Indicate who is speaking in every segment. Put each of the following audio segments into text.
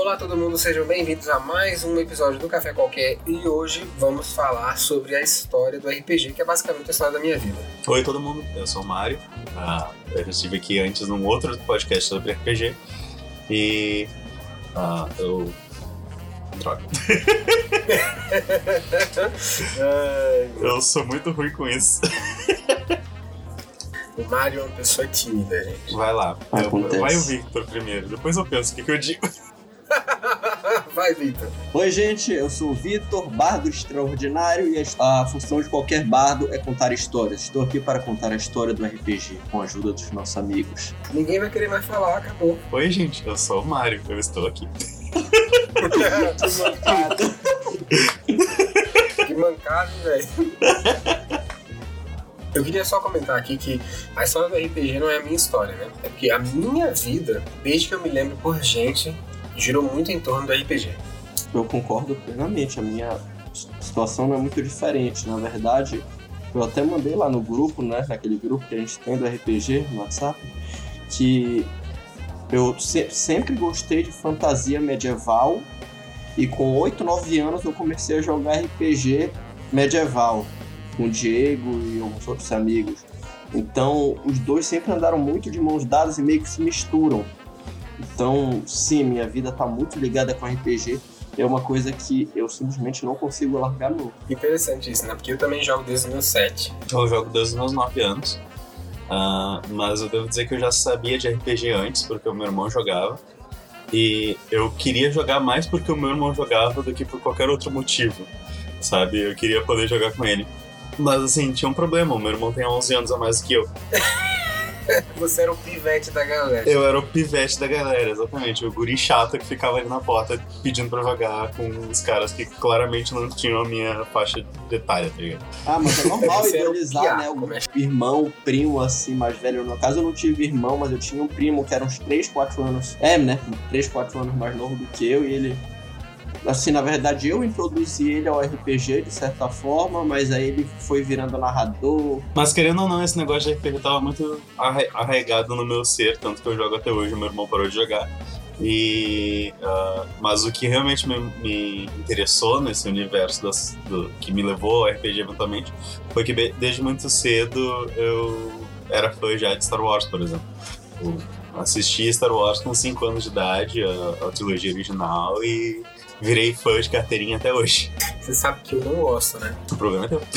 Speaker 1: Olá todo mundo, sejam bem-vindos a mais um episódio do Café Qualquer e hoje vamos falar sobre a história do RPG, que é basicamente a história da minha vida.
Speaker 2: Oi todo mundo, eu sou o Mário, ah, eu estive aqui antes num outro podcast sobre RPG e ah, eu... Droga. eu sou muito ruim com isso.
Speaker 1: O Mário é uma pessoa tímida, gente.
Speaker 2: Vai lá, eu, vai o Victor primeiro, depois eu penso o que, que eu digo.
Speaker 1: Vai, Vitor.
Speaker 3: Oi, gente, eu sou o Vitor, bardo extraordinário, e a função de qualquer bardo é contar histórias. Estou aqui para contar a história do RPG, com a ajuda dos nossos amigos.
Speaker 1: Ninguém vai querer mais falar, acabou.
Speaker 2: Oi gente, eu sou o Mário, eu estou aqui.
Speaker 1: que mancado, velho. Eu queria só comentar aqui que a história do RPG não é a minha história, né? É porque a minha vida, desde que eu me lembro por gente, girou muito em torno do RPG.
Speaker 3: Eu concordo plenamente, a minha situação não é muito diferente. Na verdade, eu até mandei lá no grupo, né, naquele grupo que a gente tem do RPG no WhatsApp, que eu se- sempre gostei de fantasia medieval e com 8, 9 anos eu comecei a jogar RPG medieval com o Diego e alguns outros amigos. Então, os dois sempre andaram muito de mãos dadas e meio que se misturam. Então, sim, minha vida tá muito ligada com RPG. É uma coisa que eu simplesmente não consigo largar não.
Speaker 1: Interessante isso, né? Porque eu também jogo desde os meus 7.
Speaker 2: Eu jogo desde os meus 9 anos. Ah, mas eu devo dizer que eu já sabia de RPG antes, porque o meu irmão jogava. E eu queria jogar mais porque o meu irmão jogava do que por qualquer outro motivo, sabe? Eu queria poder jogar com ele. Mas assim, tinha um problema, o meu irmão tem 11 anos a mais que eu.
Speaker 1: Você era o pivete da galera.
Speaker 2: Eu era o pivete da galera, exatamente. O guri chato que ficava ali na porta pedindo pra jogar com os caras que claramente não tinham a minha faixa de etária, tá ligado?
Speaker 3: Ah, mas é normal idealizar, né? O
Speaker 1: como é?
Speaker 3: irmão, primo, assim, mais velho. No caso, eu não tive irmão, mas eu tinha um primo que era uns 3, 4 anos. É, né? 3, 4 anos mais novo do que eu. E ele. Assim, na verdade, eu introduzi ele ao RPG de certa forma, mas aí ele foi virando narrador.
Speaker 2: Mas querendo ou não, esse negócio de RPG tava muito arra- arraigado no meu ser, tanto que eu jogo até hoje, meu irmão parou de jogar. E, ah, mas o que realmente me, me interessou nesse universo das- do, que me levou ao RPG eventualmente foi que desde muito cedo eu era fã já de Star Wars, por exemplo. Eu assisti Star Wars com 5 anos de idade, a, a trilogia original, e virei fã de carteirinha até hoje.
Speaker 1: Você sabe que eu não gosto, né?
Speaker 2: O problema é teu.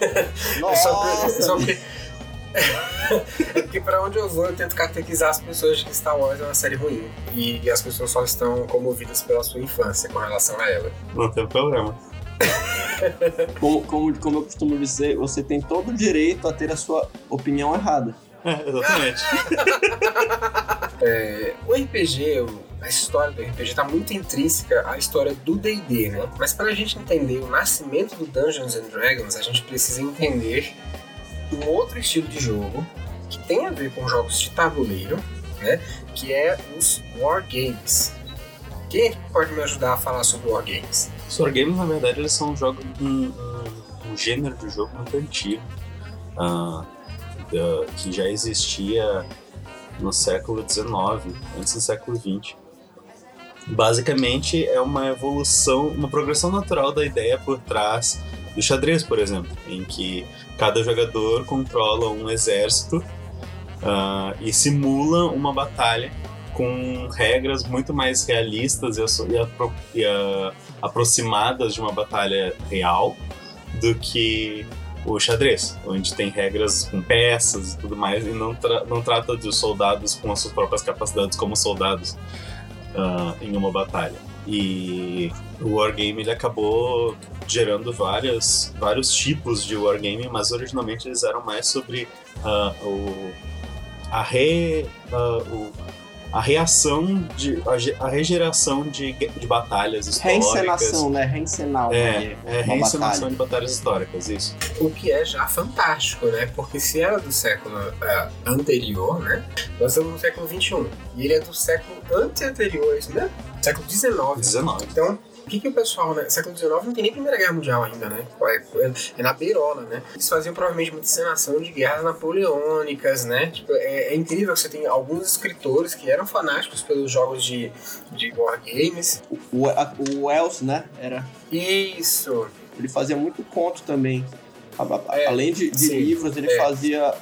Speaker 1: É só, é
Speaker 3: Nossa!
Speaker 1: só porque... é porque pra onde eu vou eu tento catequizar as pessoas de que Star Wars é uma série ruim. E as pessoas só estão comovidas pela sua infância com relação a ela.
Speaker 2: Não tem problema.
Speaker 3: Como, como, como eu costumo dizer, você tem todo o direito a ter a sua opinião errada.
Speaker 2: É, exatamente.
Speaker 1: É, o RPG, o- a história do RPG está muito intrínseca à história do D&D, né? Mas para a gente entender o nascimento do Dungeons and Dragons, a gente precisa entender um outro estilo de jogo que tem a ver com jogos de tabuleiro, né? Que é os Wargames. Quem é pode me ajudar a falar sobre Wargames?
Speaker 2: Os wargames, na verdade, eles são um jogo, um, um- gênero de jogo muito antigo, da- que já existia no século XIX, antes do século XX. Basicamente, é uma evolução, uma progressão natural da ideia por trás do xadrez, por exemplo, em que cada jogador controla um exército ah, e simula uma batalha com regras muito mais realistas e, apro- e, ah, aproximadas de uma batalha real do que o xadrez, onde tem regras com peças e tudo mais, e não, tra- não trata dos soldados com as suas próprias capacidades como soldados ah, em uma batalha. E o Wargame ele acabou gerando várias, vários tipos de Wargame, mas originalmente eles eram mais sobre ah, o, a, re, ah, o- a reação, de, a, a regeração de, de batalhas históricas.
Speaker 3: Reencenação, né? Reencenar.
Speaker 2: É, é reencenação
Speaker 3: batalha.
Speaker 2: de batalhas históricas, isso.
Speaker 1: O que é já fantástico, né? Porque se era do século ah, anterior, né? Nós estamos no século XXI. E ele é do século anterior, é isso mesmo? Século XIX.
Speaker 2: 19.
Speaker 1: Então, O que, que o pessoal, né? Século XIX não tem nem Primeira Guerra Mundial ainda, né? É, é na beirola, né? Eles faziam provavelmente muita encenação de guerras napoleônicas, né? Tipo, é, é, incrível que você tem alguns escritores que eram fanáticos pelos jogos de, de wargames.
Speaker 3: O, o, o Wells, né? Era.
Speaker 1: Isso.
Speaker 3: Ele fazia muito conto também. É, Além de, de livros, ele é. fazia.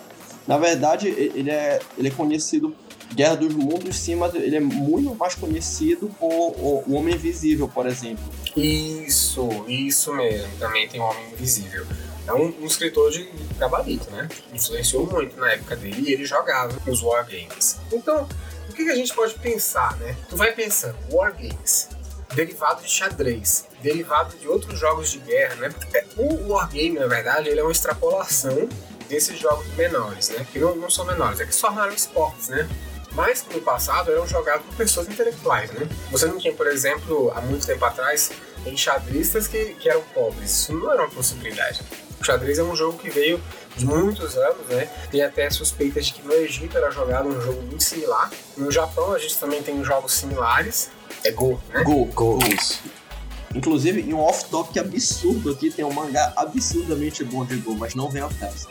Speaker 3: Na verdade, ele é, ele é conhecido Guerra dos Mundos, sim, mas ele é muito mais conhecido por o, o Homem Invisível, por exemplo.
Speaker 1: Isso, isso mesmo. Também tem o Homem Invisível. É um, um escritor de gabarito, né? Influenciou muito na época dele e ele jogava os Wargames. Então, o que, que a gente pode pensar, né? Tu vai pensando, Wargames, derivado de xadrez, derivado de outros jogos de guerra, né? É, o Wargame, na verdade, ele é uma extrapolação desses jogos menores, né? Que não, não são menores, é que se tornaram esportes, né? Mas no passado eram jogados por pessoas intelectuais, né? Você não tinha, por exemplo, há muito tempo atrás, enxadristas que, que eram pobres. Isso não era uma possibilidade. O xadrez é um jogo que veio de muitos anos, né? Tem até suspeitas de que no Egito era jogado um jogo muito similar. No Japão a gente também tem jogos similares. É Go, né?
Speaker 3: Go, Go. Isso. Inclusive, em um off-topic absurdo aqui, tem um mangá absurdamente bom de Go, mas não vem ao caso.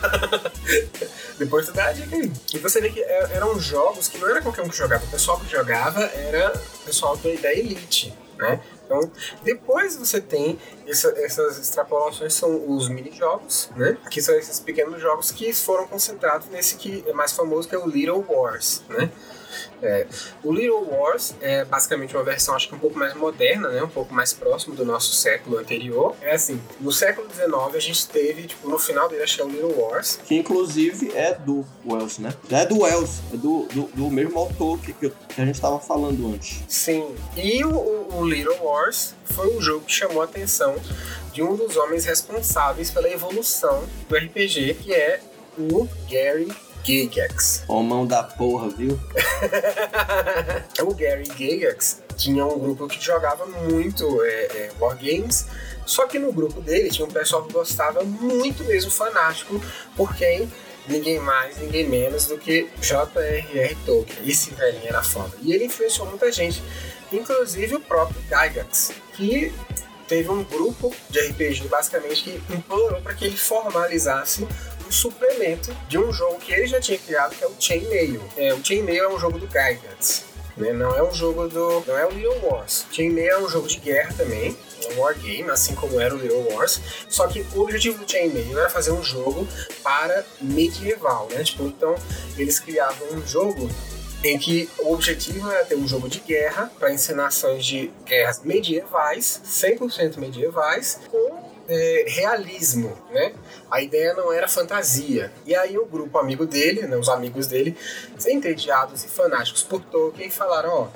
Speaker 1: Depois tu dá a dica aí. E você vê que é, eram jogos que não era qualquer um que jogava. O pessoal que jogava era o pessoal da elite, né? Então, depois você tem essa, essas extrapolações, são os mini-jogos, né? Que são esses pequenos jogos que foram concentrados nesse que é mais famoso, que é o Little Wars, né? É, o Little Wars é basicamente uma versão, acho que um pouco mais moderna, né? Um pouco mais próximo do nosso século anterior. É assim, no século XIX a gente teve, tipo, no final dele, acho que é o Little Wars.
Speaker 3: Que inclusive é do Wells, né? É do Wells, é do, do, do mesmo autor que, que a gente estava falando antes.
Speaker 1: Sim. E o, o Little Wars foi um jogo que chamou a atenção de um dos homens responsáveis pela evolução do RPG, que é o Gary Gygax.
Speaker 3: Homão da porra, viu?
Speaker 1: o Gary Gygax tinha um grupo que jogava muito é, é, Wargames, só que no grupo dele tinha um pessoal que gostava muito mesmo fanático por quem ninguém mais, ninguém menos do que J.R.R. Tolkien. Esse velhinho era foda. E ele influenciou muita gente, inclusive o próprio Gygax, que teve um grupo de RPG basicamente que implorou para que ele formalizasse um suplemento de um jogo que ele já tinha criado, que é o Chainmail. É, o Chainmail é um jogo do Gygax. Né? Não é um jogo do. Não é o Little Wars. Chainmail é um jogo de guerra também. É um wargame, assim como era o Little Wars. Só que o objetivo do Chainmail era fazer um jogo para medieval, né? Tipo, então eles criavam um jogo em que o objetivo era ter um jogo de guerra para encenações de guerras medievais, 100% medievais, com é, realismo, né? A ideia não era fantasia. E aí o grupo amigo dele, né, os amigos dele, entediados e fanáticos por Tolkien, falaram, ó,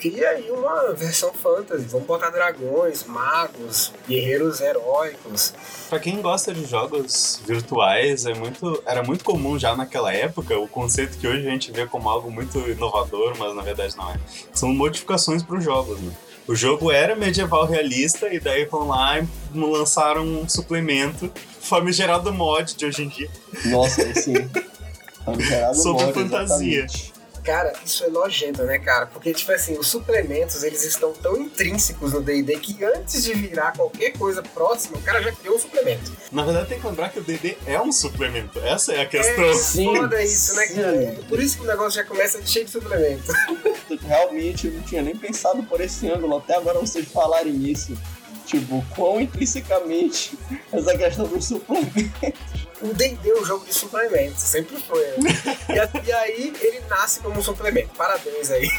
Speaker 1: cria aí uma versão fantasy, vamos botar dragões, magos, guerreiros heróicos.
Speaker 2: Para quem gosta de jogos virtuais, é muito, era muito comum já naquela época o conceito que hoje a gente vê como algo muito inovador, mas na verdade não é. São modificações para os jogos, né? O jogo era medieval realista e daí vão lá e lançaram um suplemento famigerado mod de hoje em dia.
Speaker 3: Nossa, sim.
Speaker 2: Famigerado Sobre mod, fantasia.
Speaker 1: Exatamente. Cara, isso é nojento, né, cara? Porque, tipo assim, os suplementos, eles estão tão intrínsecos no D&D que antes de virar qualquer coisa próxima, o cara já criou um suplemento.
Speaker 2: Na verdade, tem que lembrar que o D&D é um suplemento. Essa é a questão. É
Speaker 1: sim, foda isso, né, cara? Por isso que o negócio já começa cheio de suplemento.
Speaker 3: Realmente, eu não tinha nem pensado por esse ângulo. Até agora vocês falarem nisso. Tipo, quão intrinsecamente essa questão dos suplementos
Speaker 1: o D&D é um jogo de suplementos, sempre foi. Né? E, e, aí ele nasce como um suplemento. Parabéns aí.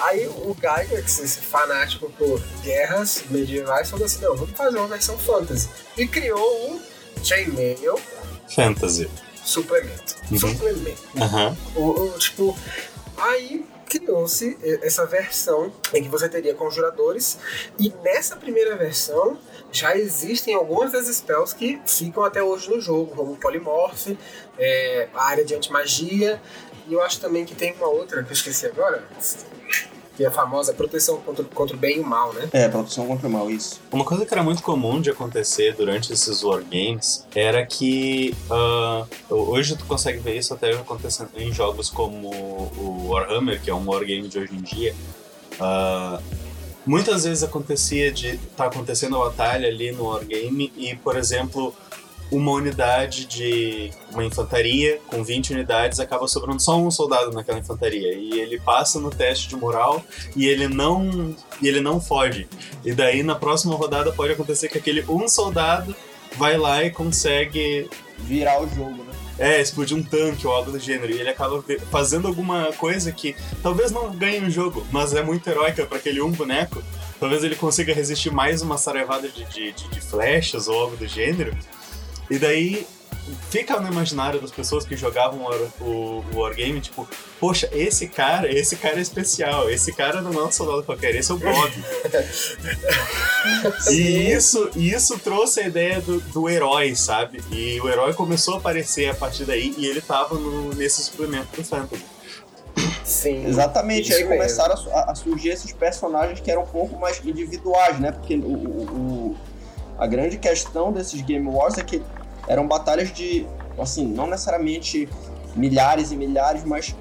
Speaker 1: aí o Gygax, esse fanático por guerras medievais, falou assim, não, vamos fazer uma versão fantasy. E criou o Chainmail
Speaker 2: Fantasy.
Speaker 1: Suplemento.
Speaker 2: Uhum.
Speaker 1: Suplemento.
Speaker 2: Uhum.
Speaker 1: O, o, tipo, aí criou-se essa versão em que você teria conjuradores e nessa primeira versão já existem algumas das spells que ficam até hoje no jogo, como Polymorph, é, a área de antimagia, e eu acho também que tem uma outra que eu esqueci agora, que é a famosa proteção contra, contra o bem e o mal, né?
Speaker 3: É, proteção contra o mal, isso.
Speaker 2: Uma coisa que era muito comum de acontecer durante esses wargames era que uh, hoje tu consegue ver isso até acontecendo em jogos como o Warhammer, que é um wargame de hoje em dia. Uh, muitas vezes acontecia de tá acontecendo a batalha ali no Wargame e, por exemplo, uma unidade de uma infantaria com 20 unidades acaba sobrando só um soldado naquela infantaria e ele passa no teste de moral e ele não e ele não foge. E daí na próxima rodada pode acontecer que aquele um soldado vai lá e consegue
Speaker 3: virar o jogo, né?
Speaker 2: É, explodir um tanque ou algo do gênero. E ele acaba fazendo alguma coisa que talvez não ganhe o jogo, mas é muito heróica para aquele um boneco. Talvez ele consiga resistir mais uma sarevada de, de, de, de flechas ou algo do gênero. E daí fica no imaginário das pessoas que jogavam o, o, o Wargame, tipo, poxa, esse cara, esse cara é especial, esse cara não é um soldado qualquer, esse é o Bob. e isso, isso trouxe a ideia do, do herói, sabe? E o herói começou a aparecer a partir daí e ele tava no, nesse suplemento do Fantasy.
Speaker 3: Sim. Exatamente, aí começaram a, a, surgir esses personagens que eram um pouco mais individuais, né? Porque o, o, a grande questão desses Game Wars é que eram batalhas de, assim, não necessariamente milhares e milhares, mas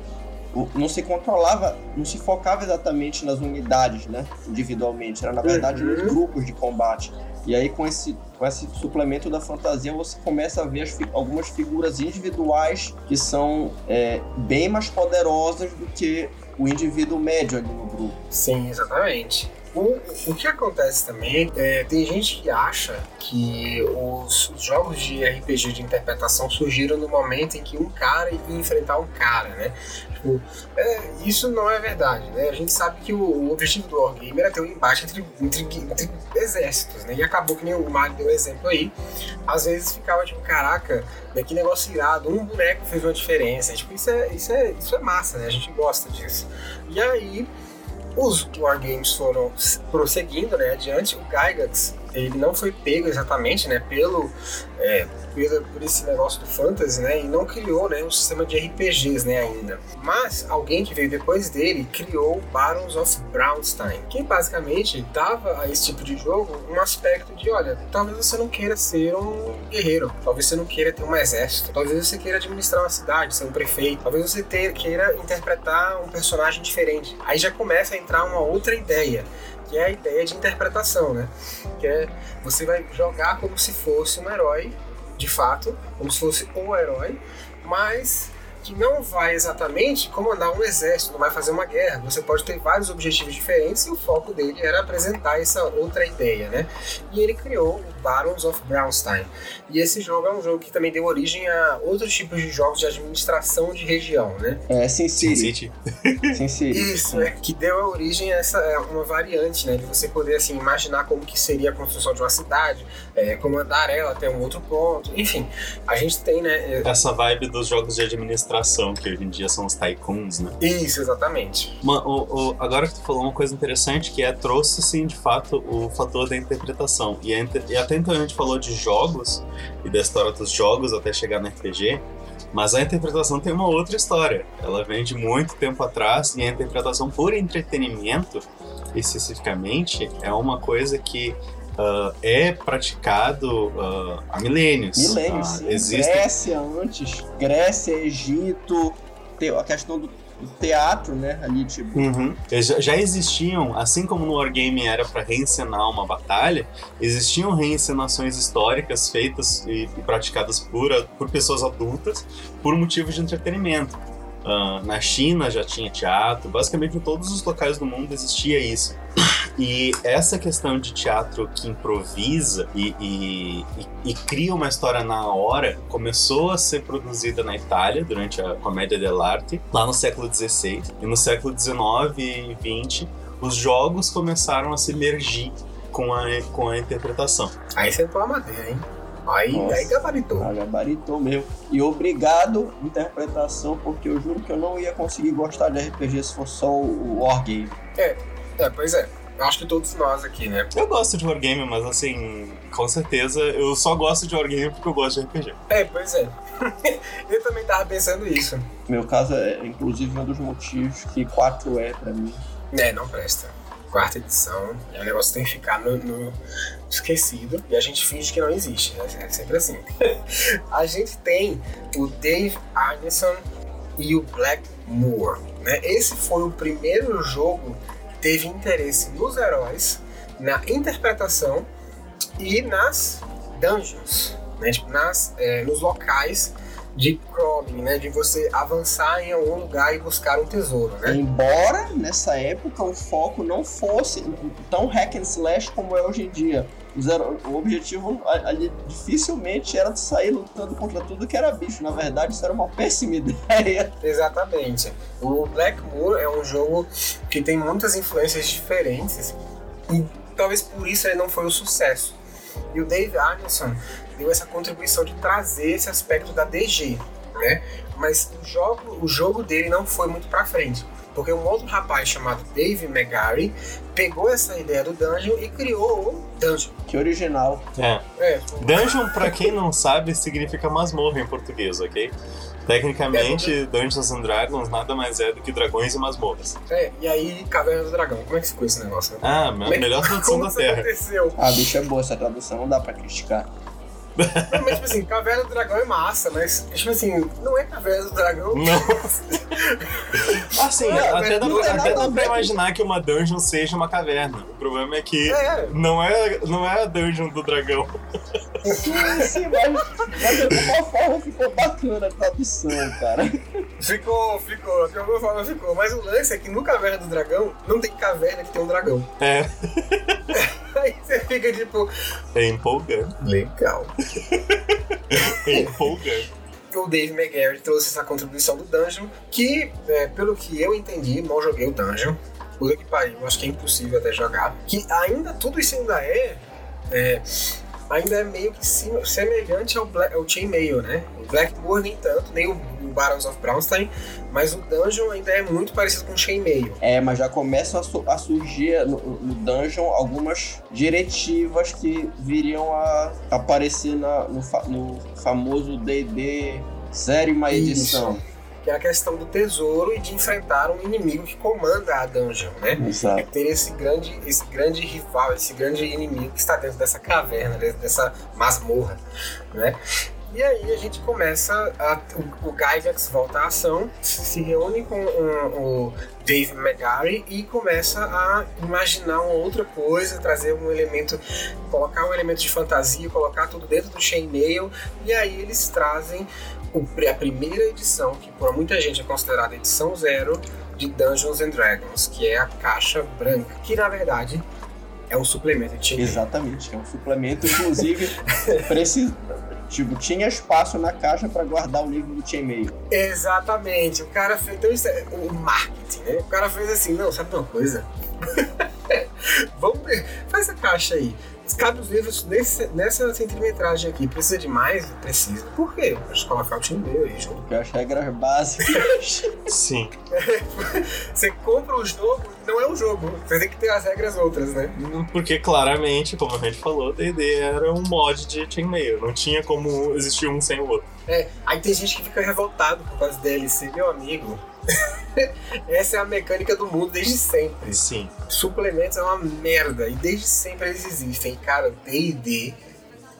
Speaker 3: não se controlava, não se focava exatamente nas unidades, né, individualmente, era na verdade nos uhum. grupos de combate. E aí com esse, com esse suplemento da fantasia você começa a ver fi algumas figuras individuais que são é, bem mais poderosas do que o indivíduo médio ali no grupo.
Speaker 1: Sim, exatamente. O, o que acontece também é tem gente que acha que os, os, jogos de RPG de interpretação surgiram no momento em que um cara ia enfrentar um cara, né? Tipo, é, isso não é verdade, né? A gente sabe que o, o objetivo do Wargame era ter um embate entre, entre, entre, exércitos, né? E acabou que nem o Mario deu exemplo aí. Às vezes ficava tipo, caraca, né, que negócio irado, um boneco fez uma diferença. Tipo, isso é, isso é, isso é massa, né? A gente gosta disso. E aí os Wargames foram prosseguindo né, adiante. O Gygax ele não foi pego exatamente né, pelo, é, pelo, por esse negócio do fantasy, né, e não criou né, um sistema de RPGs né, ainda. Mas alguém que veio depois dele criou Barons of Braunstein, que basicamente dava a esse tipo de jogo um aspecto de, olha, talvez você não queira ser um guerreiro, talvez você não queira ter um exército, talvez você queira administrar uma cidade, ser um prefeito, talvez você ter, queira interpretar um personagem diferente. Aí já começa a entrar uma outra ideia que é a ideia de interpretação, né? Que é você vai jogar como se fosse um herói, de fato, como se fosse o herói, mas que não vai exatamente comandar um exército, não vai fazer uma guerra. Você pode ter vários objetivos diferentes e o foco dele era apresentar essa outra ideia, né? E ele criou o Barons of Braunstein. E esse jogo é um jogo que também deu origem a outros tipos de jogos de administração de região, né?
Speaker 3: É, Sin City. Sin City.
Speaker 1: Isso, é, que deu origem a essa é, uma variante, né? De você poder, assim, imaginar como que seria a construção de uma cidade, é, comandar ela até um outro ponto. Enfim, a gente tem, né...
Speaker 2: Essa vibe dos jogos de administração administração, que hoje em dia são os tycoons, né?
Speaker 1: Isso, exatamente.
Speaker 2: Uma, o, o, agora que tu falou uma coisa interessante, que é, trouxe, sim, de fato, o fator da interpretação. E, e até então a gente falou de jogos, e da história dos jogos até chegar no RPG, mas a interpretação tem uma outra história. Ela vem de muito tempo atrás, e a interpretação por entretenimento, especificamente, é uma coisa que uh, é praticado uh, há milênios.
Speaker 3: Milênios, uh, existe... Grécia antes, Grécia, Egito, a questão do teatro, né, ali, tipo.
Speaker 2: Uhum. Já, existiam, assim como no Wargame era para reencenar uma batalha, existiam reencenações históricas feitas e, e praticadas por, por pessoas adultas por motivos de entretenimento. Uh, na China já tinha teatro, basicamente em todos os locais do mundo existia isso. E essa questão de teatro que improvisa e, e, e, e, cria uma história na hora começou a ser produzida na Itália durante a Comédia dell'arte, lá no século XVI. E no século XIX e XX, os jogos começaram a se emergir com a, com a interpretação.
Speaker 1: Aí você a madeira, hein? Aí, Nossa, aí gabaritou. Ah,
Speaker 3: gabaritou mesmo. E obrigado, interpretação, porque eu juro que eu não ia conseguir gostar de RPG se fosse só o Wargame.
Speaker 1: É, é, pois é. Eu acho que todos nós aqui, né?
Speaker 2: Eu gosto de Wargame, mas assim, com certeza eu só gosto de Wargame porque eu gosto de RPG.
Speaker 1: É, pois é. eu também tava pensando isso.
Speaker 3: Meu caso é, inclusive, um dos motivos que 4 é pra mim.
Speaker 1: É, não presta. Quarta edição, o negócio tem que ficar no, no esquecido e a gente finge que não existe, né? É sempre assim. a gente tem o Dave Arneson e o Black Moore. Né? Esse foi o primeiro jogo teve interesse nos heróis, na interpretação e nas dungeons, né? Tipo, nas, é, nos locais de crawling, né? De você avançar em algum lugar e buscar um tesouro, né?
Speaker 3: Embora nessa época o foco não fosse tão hack and slash como é hoje em dia. O objetivo ali dificilmente era de sair lutando contra tudo que era bicho. Na verdade, isso era uma péssima ideia.
Speaker 1: Exatamente. O Blackmoor é um jogo que tem muitas influências diferentes e talvez por isso ele não foi o sucesso. E o Dave Arneson deu essa contribuição de trazer esse aspecto da DG, né? Mas o jogo, o jogo dele não foi muito para frente. Porque um outro rapaz chamado Dave McGarry pegou essa ideia do Dungeon e criou o Dungeon.
Speaker 3: Que original.
Speaker 2: É. é Dungeon, pra quem não sabe, significa masmorra em português, ok? Tecnicamente, é, Dungeons and Dragons nada mais é do que dragões e masmorras.
Speaker 1: É, e aí Caverna do Dragão. Como é que ficou esse negócio? Né?
Speaker 2: Ah, a melhor tradução da Terra.
Speaker 1: Aconteceu?
Speaker 3: Ah, bicho, é boa essa tradução, não dá pra criticar.
Speaker 1: Mas, tipo assim, Caverna do Dragão é massa, mas, tipo assim, não é Caverna do Dragão.
Speaker 2: Não. assim, é, até, dá, pra, até dá pra imaginar que uma dungeon seja uma caverna. O problema é que é. Não, é, não é a dungeon do dragão.
Speaker 3: Sim, sim, mas, mas de alguma forma ficou bacana a tradução, cara.
Speaker 1: Ficou, ficou, de alguma forma ficou. Mas o lance é que no Caverna do Dragão não tem caverna que tem um dragão.
Speaker 2: É.
Speaker 1: Aí você fica tipo.
Speaker 2: É empolgante.
Speaker 1: Legal. O Dave McGarry trouxe essa contribuição do Dungeon, que, é, pelo que eu entendi, mal joguei o Dungeon. Puta que pariu, acho que é impossível até jogar. Que ainda, tudo isso ainda é, é ainda é meio que semelhante ao, Black, ao Chainmail, né? O Blackmoor nem tanto, nem o, o Battles of Brownstein, mas o Dungeon ainda é muito parecido com o Chainmail.
Speaker 3: É, mas já começam a, su a surgir no, no, Dungeon algumas diretivas que viriam a aparecer na, no, fa no famoso D&D série uma edição.
Speaker 1: Isso que é a questão do tesouro e de enfrentar um inimigo que comanda a dungeon, né?
Speaker 3: Exato. É
Speaker 1: ter esse grande, esse grande rival, esse grande inimigo que está dentro dessa caverna, dentro dessa masmorra, né? E aí a gente começa, a, o, o Gygax volta à ação, se reúne com um, o Dave McGarry e começa a imaginar uma outra coisa, trazer um elemento, colocar um elemento de fantasia, colocar tudo dentro do chainmail, e aí eles trazem a primeira edição, que por muita gente é considerada a edição zero, de Dungeons and Dragons, que é a caixa branca, que na verdade é um suplemento de
Speaker 3: Exatamente, é um suplemento, inclusive, precisa, tipo, tinha espaço na caixa para guardar o livro do Chainmail.
Speaker 1: Exatamente, o cara fez, então isso é o marketing, né? O cara fez assim, não, sabe uma coisa? Vamos ver, faz essa caixa aí cabe os livros nesse, nessa centimetragem aqui. Precisa de mais? Precisa. Por quê? Pra colocar o time meu aí junto.
Speaker 3: Porque as regras básicas.
Speaker 2: Sim.
Speaker 1: Você compra o jogo não é o jogo. Você tem que ter as regras outras, né?
Speaker 2: Porque claramente, como a gente falou, D&D era um mod de Chainmail. Não tinha como existir um sem o outro.
Speaker 1: É, aí tem gente que fica revoltado por causa DLC. Meu amigo, Essa é a mecânica do mundo desde sempre.
Speaker 2: Sim.
Speaker 1: Suplementos é uma merda e desde sempre eles existem. Cara, D&D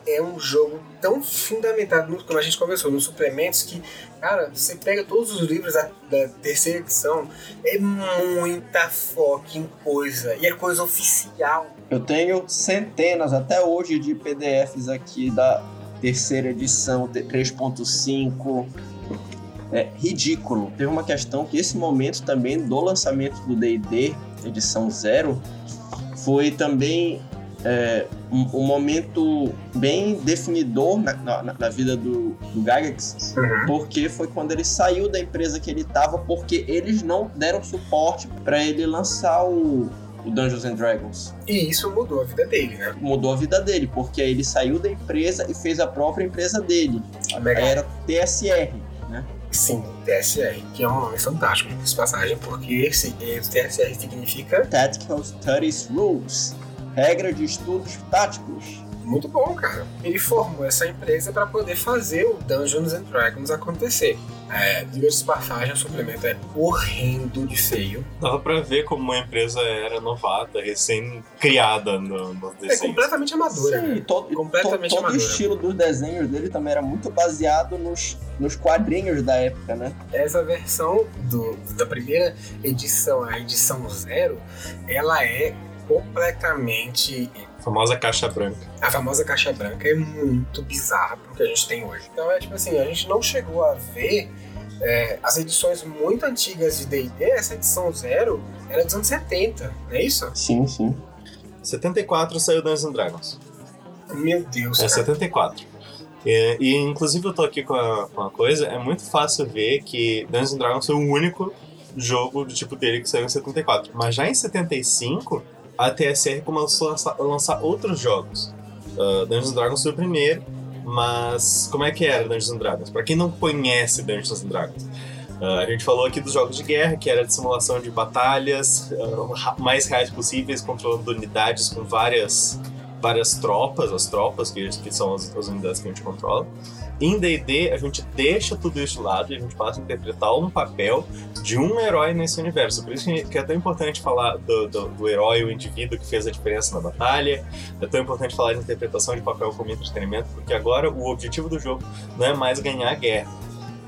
Speaker 1: é um jogo tão fundamentado, como a gente conversou, nos suplementos, que, cara, você pega todos os livros da, da terceira edição, é muita fucking coisa, e é coisa oficial.
Speaker 3: Eu tenho centenas até hoje de PDFs aqui da terceira edição, 3.5, é ridículo. Teve uma questão que esse momento também do lançamento do D&D, edição zero, foi também é, um, um, momento bem definidor na, na, na vida do, do Gygax, uhum. porque foi quando ele saiu da empresa que ele estava, porque eles não deram suporte para ele lançar o, o Dungeons and Dragons.
Speaker 1: E isso mudou a vida dele, né?
Speaker 3: Mudou a vida dele, porque ele saiu da empresa e fez a própria empresa dele. Era TSR?
Speaker 1: Sim, TSR, que é um nome fantástico de passagem, porque esse, TSR significa
Speaker 3: Tactical Studies Rules regra de estudos táticos.
Speaker 1: Muito bom, cara. Ele formou essa empresa para poder fazer o Dungeons and Dragons acontecer. É, diga-se de passagem, o suplemento é horrendo de feio.
Speaker 2: Dava pra ver como uma empresa era novata, recém-criada no, no
Speaker 1: É
Speaker 2: desenho.
Speaker 1: completamente amadora.
Speaker 3: Sim,
Speaker 1: né?
Speaker 3: e todo,
Speaker 1: Completamente
Speaker 3: to- todo o
Speaker 1: amadora.
Speaker 3: estilo dos desenhos dele também era muito baseado nos, nos quadrinhos da época, né?
Speaker 1: Essa versão do, da primeira edição, a edição zero, ela é completamente
Speaker 2: famosa caixa branca.
Speaker 1: A famosa caixa branca é muito bizarra pro que a gente tem hoje. Então é tipo assim, a gente não chegou a ver é, as edições muito antigas de D&D, essa edição zero era dos anos 70, não é isso?
Speaker 3: Sim, sim.
Speaker 2: 74 saiu Dungeons and Dragons.
Speaker 1: Meu Deus,
Speaker 2: É
Speaker 1: cara.
Speaker 2: 74. E, e, inclusive eu tô aqui com a, com uma coisa, é muito fácil ver que Dungeons and Dragons foi o único jogo do tipo dele que saiu em 74. Mas já em 75, a TSR começou a lançar, outros jogos. Uh, Dungeons Dragons foi o primeiro, mas como é que era Dungeons Dragons? Pra quem não conhece Dungeons Dragons, uh, a gente falou aqui dos jogos de guerra, que era de simulação de batalhas uh, mais reais possíveis, controlando unidades com várias várias tropas, as tropas, que, que são as, as unidades que a gente controla. Em D&D, a gente deixa tudo isso de lado e a gente passa a interpretar um papel de um herói nesse universo. Por isso que é tão importante falar do, do, do herói, o indivíduo que fez a diferença na batalha. É tão importante falar de interpretação de papel como entretenimento, porque agora o objetivo do jogo não é mais ganhar a guerra.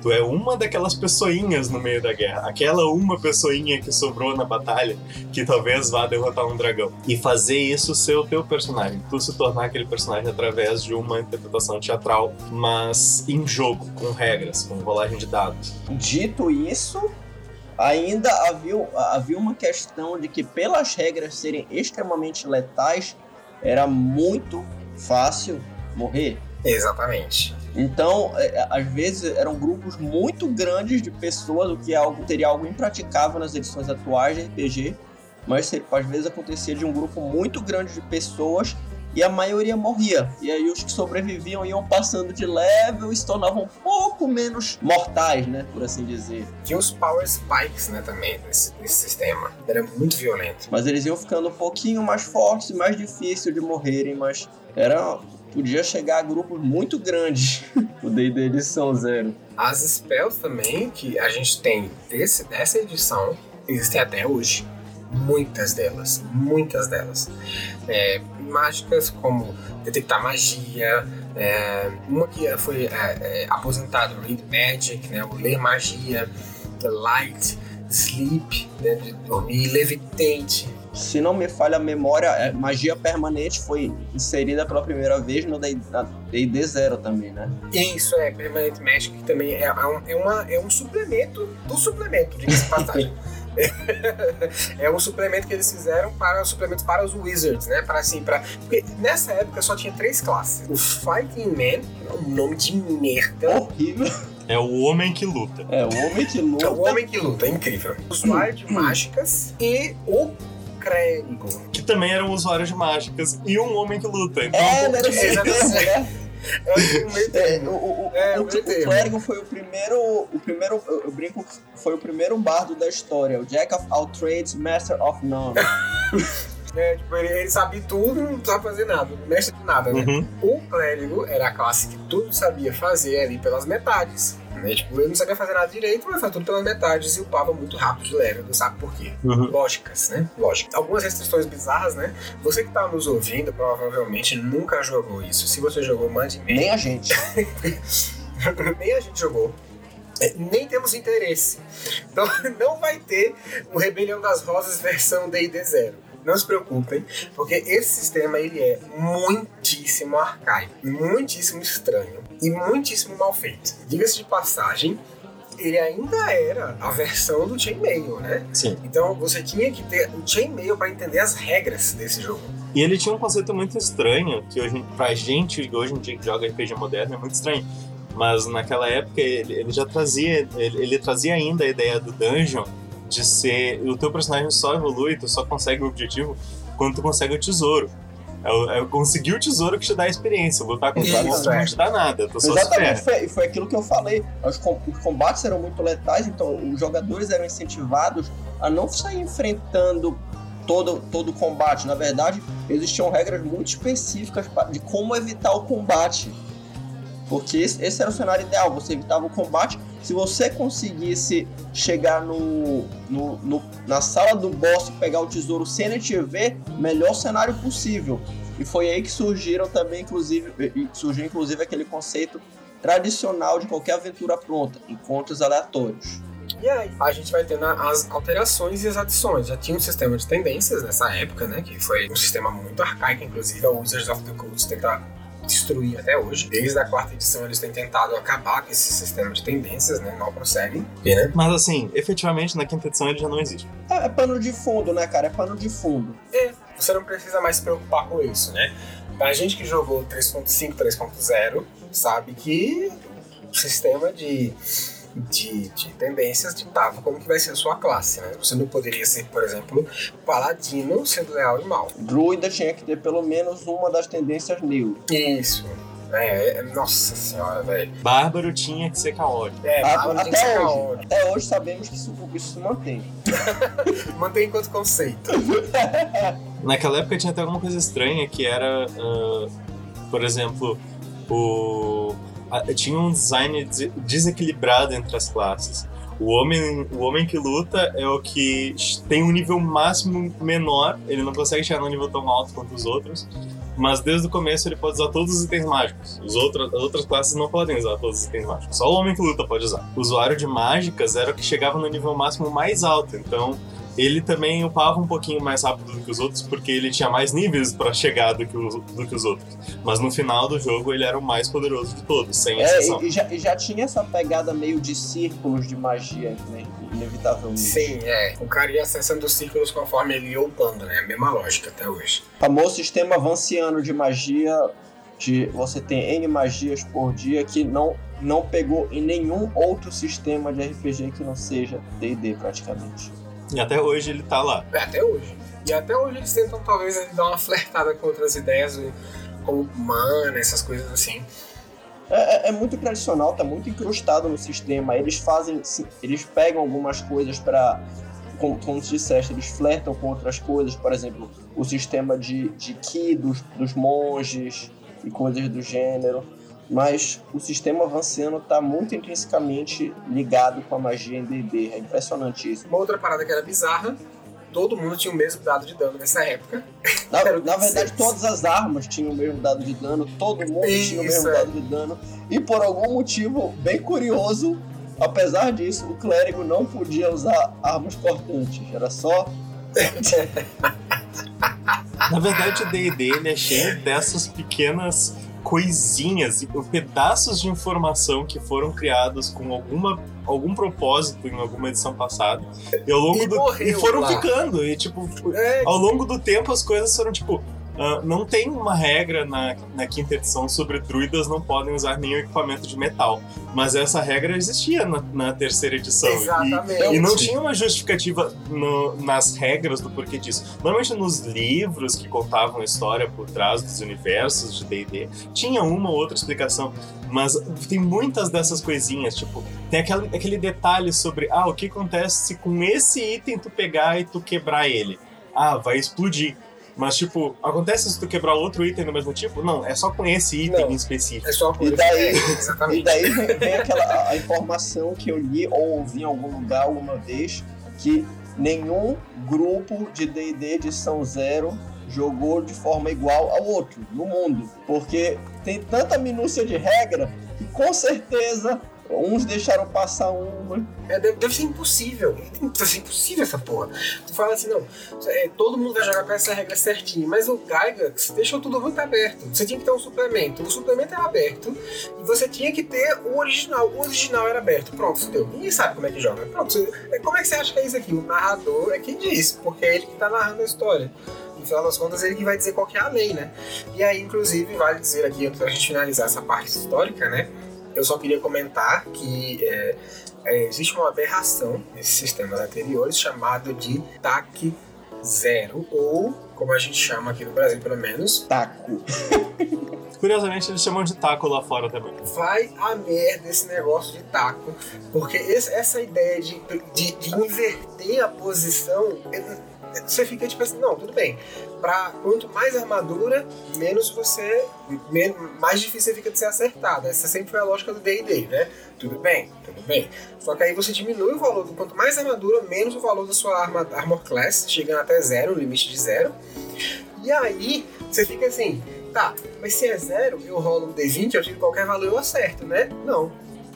Speaker 2: Tu é uma daquelas pessoinhas no meio da guerra. Aquela uma pessoinha que sobrou na batalha que talvez vá derrotar um dragão. E fazer isso ser o teu personagem. Tu se tornar aquele personagem através de uma interpretação teatral, mas em jogo, com regras, com rolagem de dados.
Speaker 3: Dito isso, ainda havia, havia uma questão de que, pelas regras serem extremamente letais, era muito fácil morrer.
Speaker 1: Exatamente.
Speaker 3: Então, é, às vezes eram grupos muito grandes de pessoas, o que é algo, teria algo impraticável nas edições atuais de RPG, mas às vezes acontecia de um grupo muito grande de pessoas e a maioria morria. E aí os que sobreviviam iam passando de level e se tornavam um pouco menos mortais, né, por assim dizer.
Speaker 1: Tinha os Power Spikes, né, também, nesse, nesse sistema. Era muito violento.
Speaker 3: Mas eles iam ficando um pouquinho mais fortes e mais difícil de morrerem, mas era podia chegar a grupos muito grandes. o D&D edição zero.
Speaker 1: As spells também, que a gente tem desse, dessa edição, existem até hoje. Muitas delas, muitas delas. É, mágicas como detectar magia, é, uma que foi é, é, aposentado, Read Magic, né, o ler magia, Light, Sleep, né, de dormir, Levitate.
Speaker 3: Se não me falha a memória, é, magia permanente foi inserida pela primeira vez no D&D Zero também, né?
Speaker 1: Isso é Permanent Magic, também é, é um, é, uma, é um suplemento do suplemento, diga-se de passagem. é um suplemento que eles fizeram para suplementos para os Wizards, né? Para assim, para porque nessa época só tinha três classes: o Fighting Man, que é um nome de merda.
Speaker 3: Horrível.
Speaker 2: É o homem que luta.
Speaker 3: É, o homem que
Speaker 1: É o
Speaker 3: luta.
Speaker 1: homem que luta, é incrível. O usuário de mágicas e o
Speaker 2: Que também era um usuário de mágicas e um homem que luta. Então,
Speaker 3: É, né?
Speaker 1: Exatamente.
Speaker 3: né?
Speaker 1: É
Speaker 3: É,
Speaker 1: termo.
Speaker 3: o, o,
Speaker 1: É,
Speaker 3: o,
Speaker 1: o meio
Speaker 3: o
Speaker 1: termo.
Speaker 3: clérigo foi o primeiro, o primeiro, eu eu brinco, foi o primeiro bardo da história, o Jack of all trades, master of none.
Speaker 1: É, tipo, ele, ele sabia tudo e não precisava fazer nada, não mestre de nada, né?
Speaker 2: Uhum.
Speaker 1: O clérigo era a classe que tudo sabia fazer ali pelas metades. Né? Tipo, ele não sabia fazer nada direito, mas fazia tudo pelas metades e upava muito rápido de level, não sabe por quê.
Speaker 2: Uhum.
Speaker 1: Lógicas, né? Lógica. Algumas restrições bizarras, né? Você que tá nos ouvindo provavelmente nunca jogou isso. Se você jogou, mande e-mail.
Speaker 3: Nem a gente.
Speaker 1: nem a gente jogou. É, Nem temos interesse. Então não vai ter um Rebelião das Rosas versão D&D Zero. Não se preocupem, porque esse sistema ele é muitíssimo arcaico, muitíssimo estranho e muitíssimo mal feito. Diga-se de passagem, ele ainda era a versão do Chainmail, né?
Speaker 2: Sim.
Speaker 1: Então você tinha que ter o Chainmail para entender as regras desse jogo.
Speaker 2: E ele tinha um conceito muito estranho, que hoje, pra gente, hoje em dia que joga RPG moderno, é muito estranho. Mas naquela época ele, ele já trazia, ele, ele trazia ainda a ideia do dungeon de ser. O teu personagem só evolui, tu só consegue o objetivo quando tu consegue o tesouro. É, o- é conseguir o tesouro que te dá a experiência. Lutar contra
Speaker 1: Isso,
Speaker 2: o
Speaker 1: é.
Speaker 2: não te dá nada,
Speaker 3: Exatamente, foi, foi aquilo que eu falei. Os, com- os combates eram muito letais, então os jogadores eram incentivados a não sair enfrentando todo todo o combate. Na verdade, existiam regras muito específicas de como evitar o combate. Porque esse era o cenário ideal, você evitava o combate. Se você conseguisse chegar no, no, no na sala do boss e pegar o tesouro sem ele te ver, melhor cenário possível. E foi aí que surgiram também, inclusive, surgiu inclusive aquele conceito tradicional de qualquer aventura pronta, encontros aleatórios.
Speaker 1: E aí, a gente vai tendo as alterações e as adições. Já tinha um sistema de tendências nessa época, né? Que foi um sistema muito arcaico, inclusive a Wizards of the Coast tenta destruir até hoje. Desde a quarta edição eles têm tentado acabar com esse sistema de tendências, né? Não conseguem. né?
Speaker 2: Mas assim, efetivamente na quinta edição ele já não existe.
Speaker 3: É, é pano de fundo, né, cara? É pano de fundo.
Speaker 1: É, você não precisa mais se preocupar com isso, né? A gente que jogou 3.5, 3.0 sabe que o sistema de, de, de tendências ditava como que vai ser a sua classe, né? Você não poderia ser, por exemplo, paladino sendo leal e mal.
Speaker 3: Druida tinha que ter pelo menos uma das tendências new.
Speaker 1: Isso. É, é, nossa senhora, velho.
Speaker 2: Bárbaro tinha que ser caótico.
Speaker 1: É, Bárbaro
Speaker 3: até,
Speaker 1: tinha que ser
Speaker 3: hoje,
Speaker 1: caótico.
Speaker 3: até hoje sabemos que isso, isso se mantém.
Speaker 1: Mantém enquanto conceito.
Speaker 2: Naquela época tinha até alguma coisa estranha que era, uh, por exemplo, o tinha um design des desequilibrado entre as classes. O homem, o homem que luta é o que tem um nível máximo menor, ele não consegue chegar num nível tão alto quanto os outros, mas desde o começo ele pode usar todos os itens mágicos. Os outros, as outras classes não podem usar todos os itens mágicos, só o homem que luta pode usar. O usuário de mágicas era o que chegava no nível máximo mais alto, então ele também upava um pouquinho mais rápido do que os outros, porque ele tinha mais níveis para chegar do que, os, do que os outros. Mas no final do jogo ele era o mais poderoso de todos, sem
Speaker 3: É,
Speaker 2: exceção.
Speaker 3: e, e já, e já tinha essa pegada meio de círculos de magia, né? Inevitavelmente.
Speaker 1: Sim, é. O cara ia acessando os círculos conforme ele ia upando, né? A mesma lógica até hoje.
Speaker 3: O famoso sistema vanciano de magia, de você tem N magias por dia, que não, não pegou em nenhum outro sistema de RPG que não seja D&D praticamente.
Speaker 2: E até hoje ele tá lá.
Speaker 1: É, até hoje. E até hoje eles tentam talvez dar uma flertada com outras ideias, como mana, essas coisas assim.
Speaker 3: É, é, é muito tradicional, tá muito incrustado no sistema. Eles fazem, eles pegam algumas coisas para como, como tu disseste, eles flertam com outras coisas, por exemplo, o sistema de, de ki dos, dos monges e coisas do gênero. Mas o sistema vanciano está muito intrinsecamente ligado com a magia em D&D. É impressionante isso.
Speaker 1: Uma outra parada que era bizarra, todo mundo tinha o mesmo dado de dano nessa época.
Speaker 3: Na, na verdade,
Speaker 1: 16.
Speaker 3: todas as armas tinham o mesmo dado de dano, todo mundo tinha o
Speaker 1: Isso,
Speaker 3: mesmo
Speaker 1: é.
Speaker 3: dado de dano. E por algum motivo bem curioso, apesar disso, o clérigo não podia usar armas cortantes. Era só
Speaker 2: Na verdade, o D&D é cheio dessas pequenas coisinhas, pedaços de informação que foram criados com alguma algum propósito em alguma edição passada e ao longo
Speaker 1: E
Speaker 2: do e foram
Speaker 1: lá.
Speaker 2: ficando e tipo
Speaker 1: É,
Speaker 2: ao longo do tempo as coisas foram tipo ah, não tem uma regra na, na quinta edição sobre druidas não podem usar nenhum equipamento de metal. Mas essa regra existia na, na terceira edição. E-
Speaker 1: exatamente.
Speaker 2: E não tinha uma justificativa no- nas regras do porquê disso. Normalmente nos livros que contavam a história por trás dos universos de D&D, tinha uma ou outra explicação. Mas tem muitas dessas coisinhas, tipo, tem aquele, aquele detalhe sobre, ah, o que acontece se com esse item tu pegar e tu quebrar ele? Ah, vai explodir. Mas, tipo, acontece se tu quebrar outro item do mesmo tipo? Não, é só com esse item
Speaker 1: Não.
Speaker 2: em específico.
Speaker 1: É só por
Speaker 3: E daí-
Speaker 1: É,
Speaker 3: E daí vem, aquela a informação que eu li ou ouvi em algum lugar alguma vez que nenhum grupo de D&D de São Zero jogou de forma igual ao outro no mundo, porque tem tanta minúcia de regra que com certeza uns deixaram passar uma.
Speaker 1: É, deve, deve ser impossível. Deve ser impossível essa porra. Tu fala assim, não, é, todo mundo vai jogar com essa regra certinho, mas o Gygax deixou tudo muito aberto. Você tinha que ter um suplemento. O suplemento era aberto e você tinha que ter o original. O original era aberto. Pronto, fudeu. Ninguém sabe como é que joga. Pronto, você- é, como é que você acha que é isso aqui? O narrador é quem diz, porque é ele que tá narrando a história. No final das contas, é ele que vai dizer qual que é a lei, né? E aí, inclusive, vale dizer aqui, antes gente finalizar essa parte histórica, né? Eu só queria comentar que é, é, existe uma aberração nesses sistemas anteriores chamado de TAC zero, ou como a gente chama aqui no Brasil, pelo menos,
Speaker 3: Taco.
Speaker 2: Curiosamente, eles chamam de taco lá fora também.
Speaker 1: vai a merda esse negócio de taco, porque esse- essa ideia de, de, de inverter a posição, você fica tipo assim, não, tudo bem. Pra, quanto mais armadura, menos você. Men mais difícil fica de ser acertado. Essa sempre foi a lógica do DD, né? Tudo bem, tudo bem. Só que aí você diminui o valor, quanto mais armadura, menos o valor da sua arma, armor class, chegando até zero, o limite de zero. E aí você fica assim, tá, mas se é zero, eu rolo um D20, eu tiro qualquer valor eu acerto, né? Não,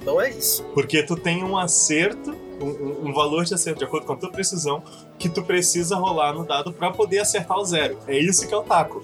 Speaker 1: não é isso.
Speaker 2: Porque tu tem um acerto, um, um valor de acerto de acordo com a tua precisão, que tu precisa rolar no dado para poder acertar o zero. É isso que é o taco.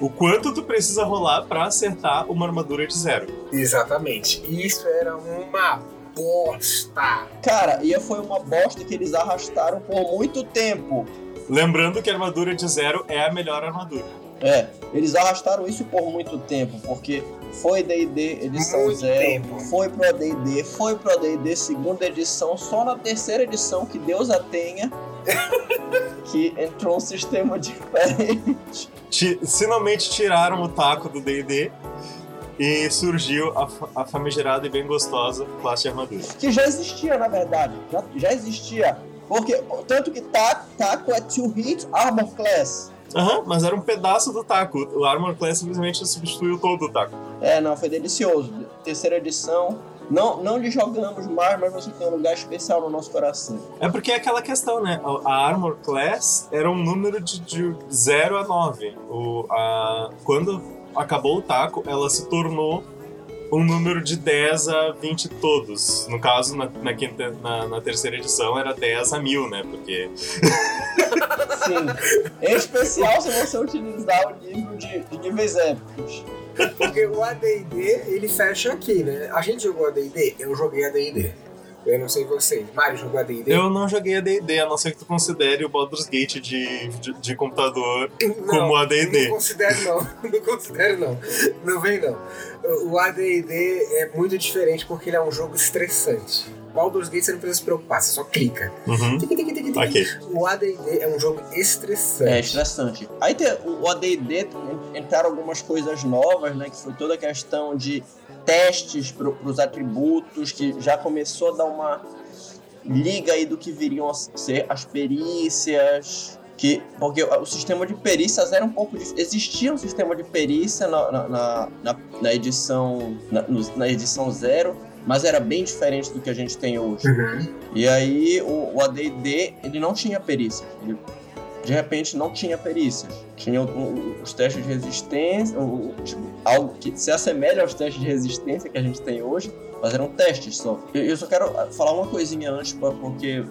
Speaker 2: O quanto tu precisa rolar para acertar uma armadura de zero.
Speaker 1: Exatamente. Isso era uma bosta.
Speaker 3: Cara, e foi uma bosta que eles arrastaram por muito tempo.
Speaker 2: Lembrando que a armadura de zero é a melhor armadura.
Speaker 3: É, eles arrastaram isso por muito tempo, porque foi D&D edição
Speaker 1: Muito
Speaker 3: zero,
Speaker 1: tempo.
Speaker 3: foi pro AD&D, foi pro AD&D segunda edição, só na terceira edição, que Deus a tenha, que entrou um sistema diferente.
Speaker 2: Finalmente tiraram o taco do D&D e surgiu a, a famigerada e bem gostosa classe de armadura.
Speaker 3: Que já existia, na verdade, já, já existia. Porque, tanto que taco, taco é two hit armor class.
Speaker 2: Aham, mas era um pedaço do taco. O Armor Class simplesmente substituiu todo o taco.
Speaker 3: É, não, foi delicioso. Terceira edição, não, não lhe jogamos mais, mas você tem um lugar especial no nosso coração.
Speaker 2: É porque é aquela questão, né? A a Armor Class era um número de, de 0 a 9. O, a, quando acabou o taco, ela se tornou um número de 10 a 20 todos. No caso, na, na, quinta- na- na terceira edição, era 10 a 1000, né? Porque
Speaker 3: Sim. em especial se você utilizar o nível de, de níveis épicos.
Speaker 1: Porque o AD&D, ele fecha aqui, né? A gente jogou AD&D? Eu joguei AD&D. Eu não sei vocês. Mário jogou AD&D?
Speaker 2: eu não joguei AD&D, a não ser que tu considere o Baldur's Gate de, de, de computador como
Speaker 1: Não
Speaker 2: AD&D.
Speaker 1: considero não, não considero não. Não vem não. O AD&D é muito diferente porque ele é um jogo estressante. Baldur's Gate você não precisa se preocupar, você só clica.
Speaker 2: Uhum.
Speaker 1: Tic, tic, tic, tic.
Speaker 2: Ok.
Speaker 1: O AD&D é um jogo estressante.
Speaker 3: É estressante. Aí tem o o AD&D entraram algumas coisas novas, né? Que foi toda a questão de testes para os atributos, que já começou a dar uma liga aí do que viriam a ser as perícias. Que, porque o sistema de perícias era um pouco. Existia um sistema de perícia na, na, na, na- edição. Na, na edição zero, mas era bem diferente do que a gente tem hoje.
Speaker 1: Uhum.
Speaker 3: E aí o, o AD&D ele não tinha perícias. Ele, de repente não tinha perícias. Tinha os testes de resistência, tipo, algo que se assemelha aos testes de resistência que a gente tem hoje, mas eram testes só. Eu, só quero ah, falar uma coisinha antes, porque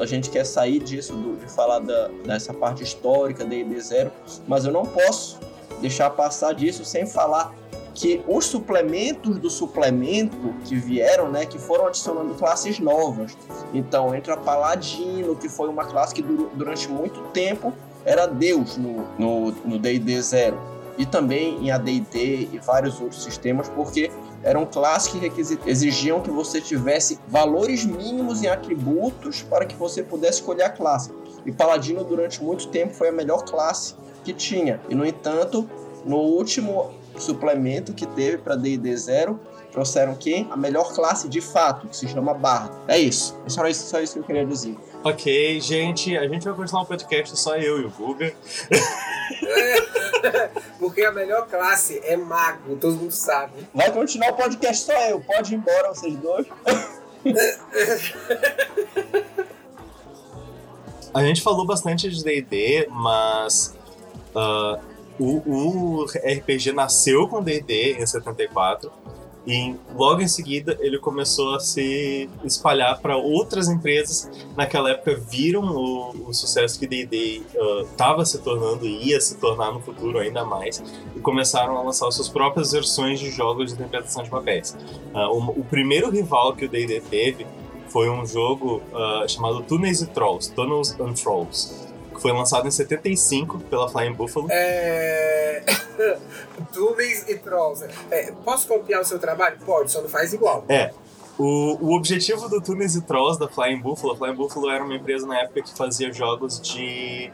Speaker 3: a gente quer sair disso, de falar da, dessa parte histórica, D&D zero, mas eu não posso deixar passar disso sem falar que os suplementos do suplemento que vieram, né, que foram adicionando classes novas. Então, entra Paladino, que foi uma classe que durante muito tempo era Deus no D&D zero. E também em AD&D e vários outros sistemas, porque eram classes que exigiam que você tivesse valores mínimos em atributos para que você pudesse escolher a classe. E Paladino, durante muito tempo, foi a melhor classe que tinha. E, no entanto, no último suplemento que teve para D&D Zero, trouxeram quem? A melhor classe de fato, que se chama Bardo. É isso. É só isso, só isso que eu queria dizer.
Speaker 2: Ok, gente, a gente vai continuar o podcast só eu e o Guga.
Speaker 1: Porque a melhor classe é mago, todo mundo sabe.
Speaker 3: Vai continuar o podcast só eu. Pode ir embora, vocês dois.
Speaker 2: A gente falou bastante de D&D, mas ah, o, o RPG nasceu com D&D em 74 e logo em seguida ele começou a se espalhar para outras empresas. Naquela época viram o, o sucesso que D&D estava se tornando e ia se tornar no futuro ainda mais e começaram a lançar suas próprias versões de jogos de interpretação de papéis. Ah, o, o primeiro rival que o D&D teve foi um jogo ah, chamado Tunnels Trolls, Tunnels and Trolls, que foi lançado em 75 pela Flying Buffalo.
Speaker 1: É... Túneis e Trolls. É, posso copiar o seu trabalho? Pode, só não faz igual.
Speaker 2: O, o objetivo do Tunnels e Trolls da Flying Buffalo, a Flying Buffalo era uma empresa na época que fazia jogos de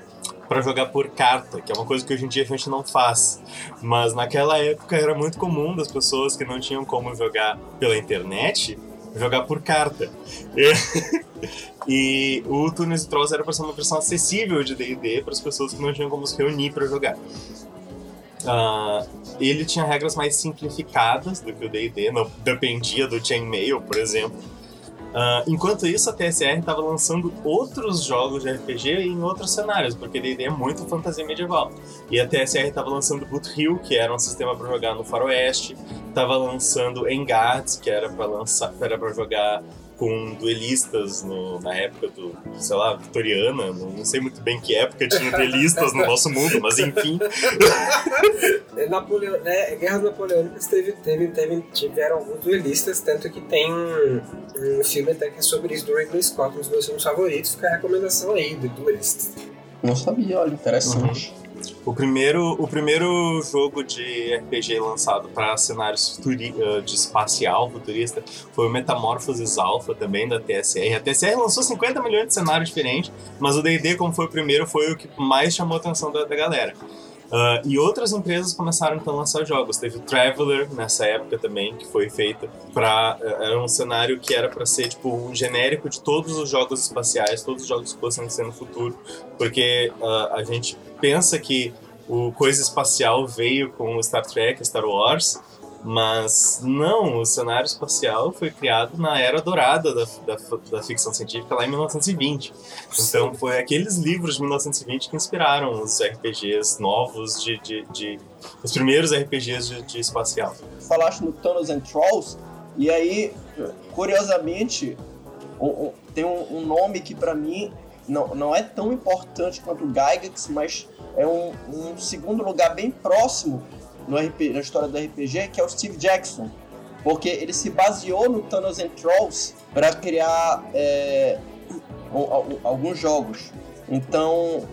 Speaker 2: para jogar por carta, que é uma coisa que hoje em dia a gente não faz. Mas naquela época era muito comum das pessoas que não tinham como jogar pela internet jogar por carta. E, e o Tunis Trolls era para ser uma versão acessível de D&D para as pessoas que não tinham como se reunir para jogar. Uh, ele tinha regras mais simplificadas do que o D&D, não dependia do chainmail, por exemplo. Uh, enquanto isso, a TSR estava lançando outros jogos de RPG em outros cenários, porque D&D é muito fantasia medieval. E a TSR estava lançando Boot Hill, que era um sistema para jogar no faroeste, estava lançando Engads, que era para lançar, era para jogar com duelistas no, na época do, sei lá, vitoriana, não, não, sei muito bem que época tinha duelistas no nosso mundo, mas enfim.
Speaker 1: Napoleão, né, Guerras Napoleônicas teve, teve, teve, tiveram alguns duelistas, tanto que tem um, um filme até que é sobre isso do Ridley Scott, um dos meus filmes favoritos, fica a recomendação aí do duelistas.
Speaker 3: Não sabia, olha, interessante.
Speaker 2: Uhum. O primeiro, o primeiro jogo de RPG lançado para cenários futuri, uh, de espacial futurista foi o Metamorphosis Alpha, também da TSR. A TSR lançou 50 milhões de cenários diferentes, mas o D&D, como foi o primeiro, foi o que mais chamou a atenção da, da galera. Uh, e outras empresas começaram então a lançar jogos. Teve o Traveler nessa época também, que foi feito para uh, era um cenário que era para ser tipo um genérico de todos os jogos espaciais, todos os jogos que fossem ser no futuro, porque uh, a gente pensa que o coisa espacial veio com Star Trek, Star Wars, mas não, o cenário espacial foi criado na era dourada da, da, da, ficção científica, lá em 1920. Então foi aqueles livros de 1920 que inspiraram os RPGs novos, de, de, de os primeiros RPGs de, de, espacial.
Speaker 3: Falaste no Tunnels and Trolls, e aí, curiosamente, tem um, um, nome que para mim não, não é tão importante quanto o Gygax, mas é um, um segundo lugar bem próximo no RPG, na história do RPG, que é o Steve Jackson. Porque ele se baseou no Thanos and Trolls para criar é, alguns jogos. Então,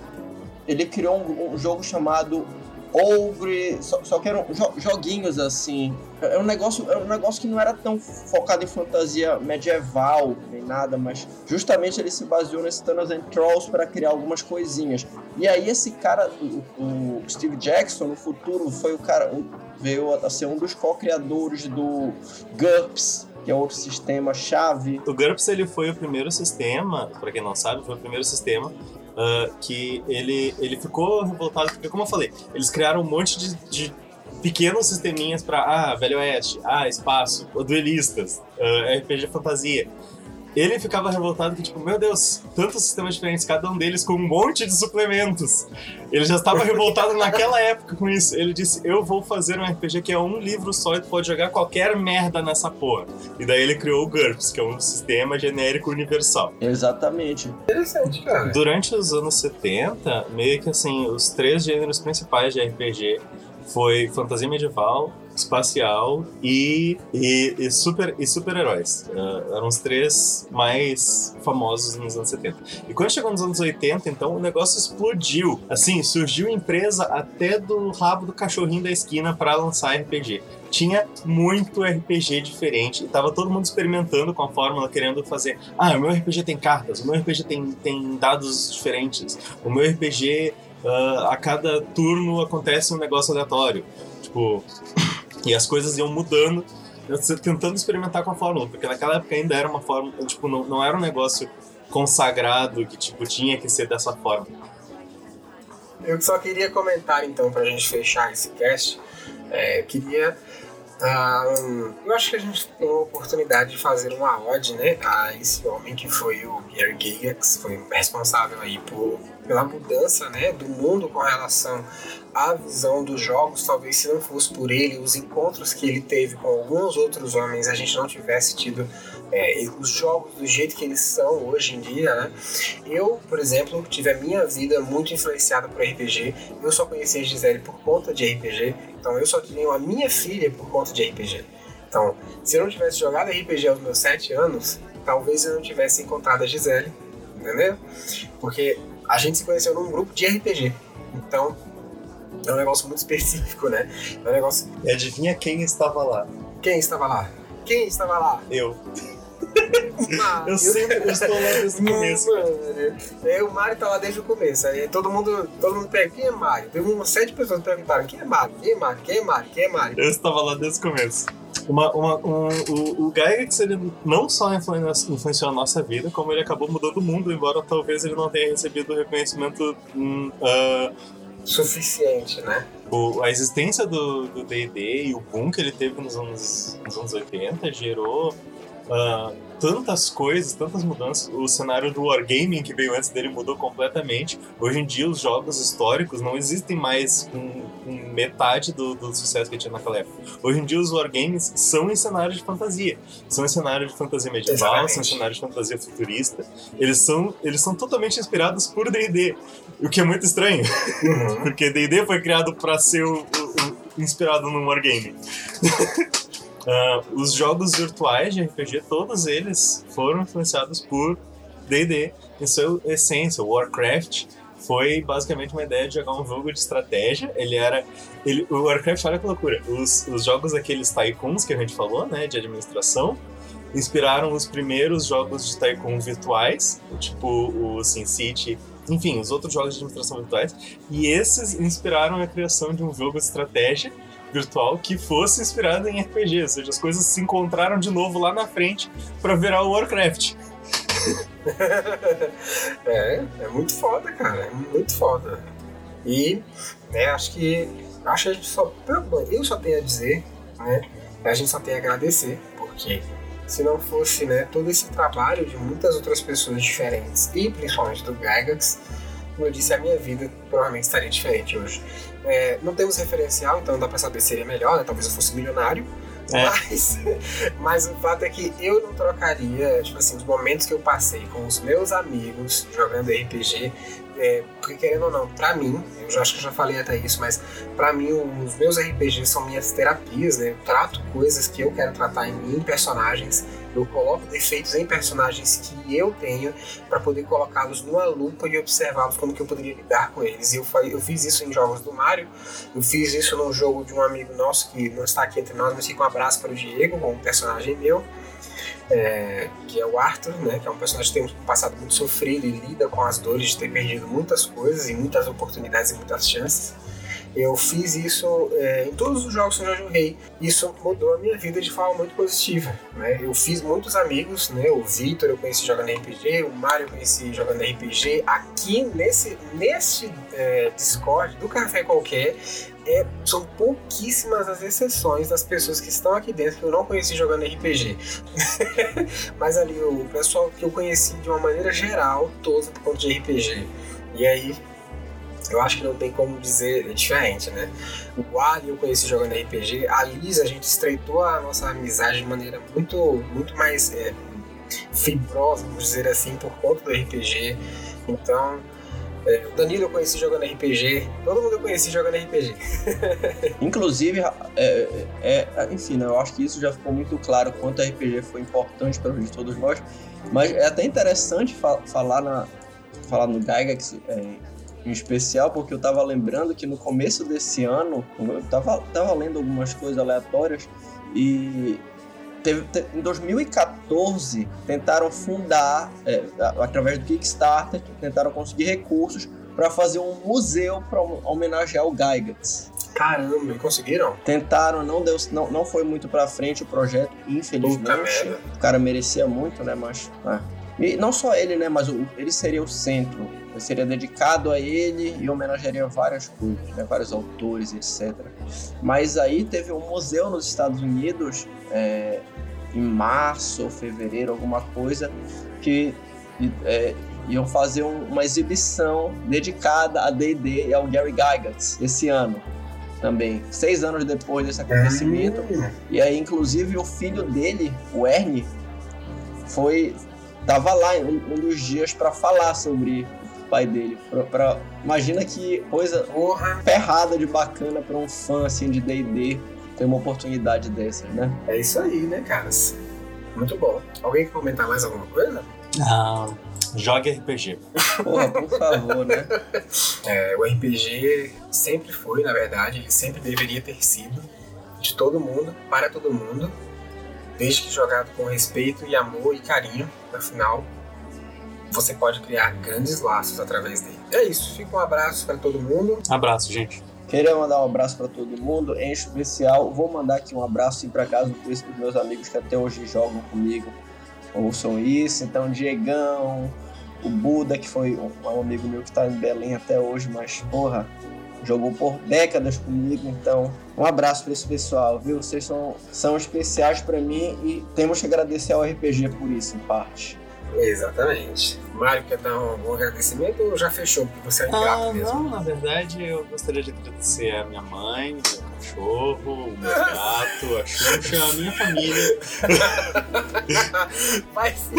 Speaker 3: ele criou um, um jogo chamado Ogre, só, só que eram jo joguinhos assim. É um negócio, é um negócio que não era tão focado em fantasia medieval nem nada, mas justamente ele se baseou nesse Thanos and Trolls para criar algumas coisinhas. E aí esse cara, o, o Steve Jackson, no futuro foi o cara veio a ser um dos co-criadores do GURPS, que é outro sistema chave.
Speaker 2: O GURPS ele foi o primeiro sistema, para quem não sabe, foi o primeiro sistema uh, que ele, ele ficou revoltado, porque, como eu falei, eles criaram um monte de, de pequenos sisteminhas para ah, Velho Oeste, ah, espaço, duelistas, uh, RPG fantasia ele ficava revoltado que, tipo, meu Deus, tantos sistemas diferentes, cada um deles com um monte de suplementos. Ele já estava revoltado naquela época com isso. Ele disse: Eu vou fazer um RPG que é um livro só e tu pode jogar qualquer merda nessa porra. E daí ele criou o GURPS, que é um sistema genérico universal.
Speaker 3: Exatamente.
Speaker 1: Interessante, cara.
Speaker 2: Durante os anos 70, meio que assim, os três gêneros principais de RPG foi fantasia medieval, espacial e, e, e super e super-heróis. Uh, eram os três mais famosos nos anos 70. E quando chegou nos anos 80, então o negócio explodiu. Assim, surgiu empresa até do rabo do cachorrinho da esquina para lançar RPG tinha muito RPG diferente e tava todo mundo experimentando com a fórmula, querendo fazer. Ah, o meu RPG tem cartas, o meu RPG tem, tem dados diferentes, o meu RPG uh, a cada turno acontece um negócio aleatório. Tipo, e as coisas iam mudando, tentando experimentar com a fórmula, porque naquela época ainda era uma fórmula, tipo, não, não era um negócio consagrado que tipo tinha que ser dessa forma.
Speaker 1: Eu só queria comentar então pra gente fechar esse cast, é, queria Eu acho que a gente tem a oportunidade de fazer uma ode né, a esse homem que foi o Gary Gygax, foi responsável aí por, pela mudança né, do mundo com relação à visão dos jogos. Talvez se não fosse por ele, os encontros que ele teve com alguns outros homens, a gente não tivesse tido é, os jogos do jeito que eles são hoje em dia. Né? Eu, por exemplo, tive a minha vida muito influenciada por RPG. Eu só conheci a Gisele por conta de RPG então eu só tenho a minha filha por conta de RPG. Então, se eu não tivesse jogado RPG aos meus 7 anos, talvez eu não tivesse encontrado a Gisele, entendeu? Porque a gente se conheceu num grupo de RPG. Então, é um negócio muito específico, né? É um negócio.
Speaker 2: E adivinha quem estava lá?
Speaker 1: Quem estava lá? Quem estava lá?
Speaker 2: Eu. Eu sempre estou lá desde o começo.
Speaker 1: é, o Mário tá lá desde o começo. Aí todo mundo, todo mundo pergunta, quem é Mário? Teve umas sete pessoas que perguntaram, quem é Mário? Quem é Mário? Quem é Mário? Quem é Mário?
Speaker 2: Eu estava lá desde o começo. Uma, uma, um, o, o Gygax ele não só influenciou a nossa vida, como ele acabou mudando o mundo, embora talvez ele não tenha recebido o reconhecimento uh,
Speaker 1: suficiente, né?
Speaker 2: O, a existência do D&D e o boom que ele teve nos anos, nos anos 80 gerou uh, tantas coisas, tantas mudanças. O cenário do Wargaming que veio antes dele mudou completamente. Hoje em dia, os jogos históricos não existem mais com, com metade do, do, sucesso que tinha naquela época. Hoje em dia, os Wargames são em cenários de fantasia. São em cenário de fantasia medieval, Exatamente. são em cenário de fantasia futurista. Eles são, eles são totalmente inspirados por D&D, o que é muito estranho. Uhum. Porque D&D foi criado para ser o, o, o, inspirado no Wargaming. Uh, os jogos virtuais de RPG, todos eles foram influenciados por D&D em sua essência. Warcraft foi basicamente uma ideia de jogar um jogo de estratégia. Ele era... Ele, o Warcraft, olha que loucura. Os, os jogos aqueles tycoons que a gente falou, né, de administração, inspiraram os primeiros jogos de tycoon virtuais, tipo o SimCity, enfim, os outros jogos de administração virtuais. E esses inspiraram a criação de um jogo de estratégia virtual que fosse inspirado em RPG, ou seja, as coisas se encontraram de novo lá na frente para virar o Warcraft.
Speaker 1: é, é muito foda, cara, é muito foda. E, né, acho que acho que a gente só, eu só tenho a dizer, né, a gente só tem a agradecer, porque se não fosse, né, todo esse trabalho de muitas outras pessoas diferentes e principalmente do Gygax, como eu disse, a minha vida provavelmente estaria diferente hoje. É, não temos referencial, então não dá pra saber se seria melhor, né? Talvez eu fosse milionário. É. Mas, mas o fato é que eu não trocaria, tipo assim, os momentos que eu passei com os meus amigos jogando RPG, é, porque querendo ou não, pra mim, eu já acho que eu já falei até isso, mas pra mim os meus RPGs são minhas terapias, né? Eu trato coisas que eu quero tratar em mim, personagens, eu coloco defeitos em personagens que eu tenho para poder colocá-los numa lupa e observá-los como que eu poderia lidar com eles. Eu, eu fiz isso em jogos do Mario, eu fiz isso num jogo de um amigo nosso que não está aqui entre nós, mas fica um abraço para o Diego, um personagem meu. É, que é o Arthur, né, que é um personagem que tem um passado muito sofrido e lida com as dores de ter perdido muitas coisas e muitas oportunidades e muitas chances. Eu fiz isso é, em todos os jogos que eu já joguei. Isso mudou a minha vida de forma muito positiva. Né? Eu fiz muitos amigos, né? O Victor eu conheci jogando RPG, o Mario eu conheci jogando RPG. Aqui nesse, nesse é, Discord do Café Qualquer, é, são pouquíssimas as exceções das pessoas que estão aqui dentro que eu não conheci jogando RPG. Mas ali o pessoal que eu conheci de uma maneira geral, todos por conta de RPG. E aí eu acho que não tem como dizer diferente, né? O Ali eu conheci jogando RPG, a Liz a gente estreitou a nossa amizade de maneira muito, muito mais é, fibrosa, vamos dizer assim, por conta do RPG. Então, é, o Danilo eu conheci jogando RPG, todo mundo eu conheci jogando RPG.
Speaker 3: Inclusive, é, é, é, enfim, né, eu acho que isso já ficou muito claro quanto RPG foi importante para todos nós, mas é até interessante fa falar, na, falar no Gygax é, em especial, porque eu tava lembrando que no começo desse ano, eu tava, tava lendo algumas coisas aleatórias e teve, teve, em 2014 tentaram fundar, é, através do Kickstarter, tentaram conseguir recursos para fazer um museu para homenagear o Gygax.
Speaker 1: Caramba, conseguiram?
Speaker 3: Tentaram, não deu, não, não foi muito para frente o projeto, infelizmente. O cara merecia muito, né? Mas. Ah. E não só ele, né? Mas o, ele seria o centro seria dedicado a ele e homenagearia várias coisas, né, vários autores, etc. Mas aí teve um museu nos Estados Unidos, é, em março ou fevereiro, alguma coisa, que é, iam fazer um, uma exibição dedicada a D&D e ao Gary Gygax esse ano também, seis anos depois desse acontecimento. Uhum. E aí, inclusive, o filho dele, o Ernie, foi tava lá um, um dos dias para falar sobre pai dele. Pra, pra, imagina que coisa Porra. ferrada de bacana pra um fã assim de DD ter uma oportunidade dessas, né?
Speaker 1: É isso aí, né, caras? Muito bom. Alguém quer comentar mais alguma coisa?
Speaker 2: Ah, jogue RPG.
Speaker 3: Porra, por favor, né?
Speaker 1: É, o RPG sempre foi, na verdade, ele sempre deveria ter sido de todo mundo, para todo mundo, desde que jogado com respeito e amor e carinho, afinal, você pode criar grandes laços através dele. É isso. Fica um abraço para todo mundo.
Speaker 2: Abraço, gente.
Speaker 3: Queria mandar um abraço para todo mundo, em especial, vou mandar aqui um abraço para casa dos meus amigos que até hoje jogam comigo, ouçam isso. Então, Diegão, o Buda, que foi um amigo meu que está em Belém até hoje, mas porra, jogou por décadas comigo. Então, um abraço para esse pessoal, viu? Vocês são, são especiais para mim e temos que agradecer ao RPG por isso, em parte.
Speaker 1: Exatamente. Mário, quer dar um, agradecimento ou já fechou? Porque você é
Speaker 2: ah,
Speaker 1: mesmo.
Speaker 2: Não, na verdade, eu gostaria de agradecer a minha mãe, meu cachorro, o meu gato, a Xuxa, a minha família.
Speaker 1: Vai se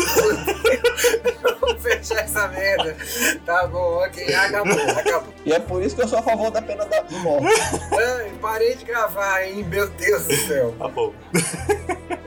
Speaker 1: Vamos fechar essa merda. Tá bom, ok. Acabou, acabou.
Speaker 3: E é por isso que eu sou a favor da pena da morte.
Speaker 1: Ai, parei de gravar, hein? Meu Deus do céu.
Speaker 2: Tá bom.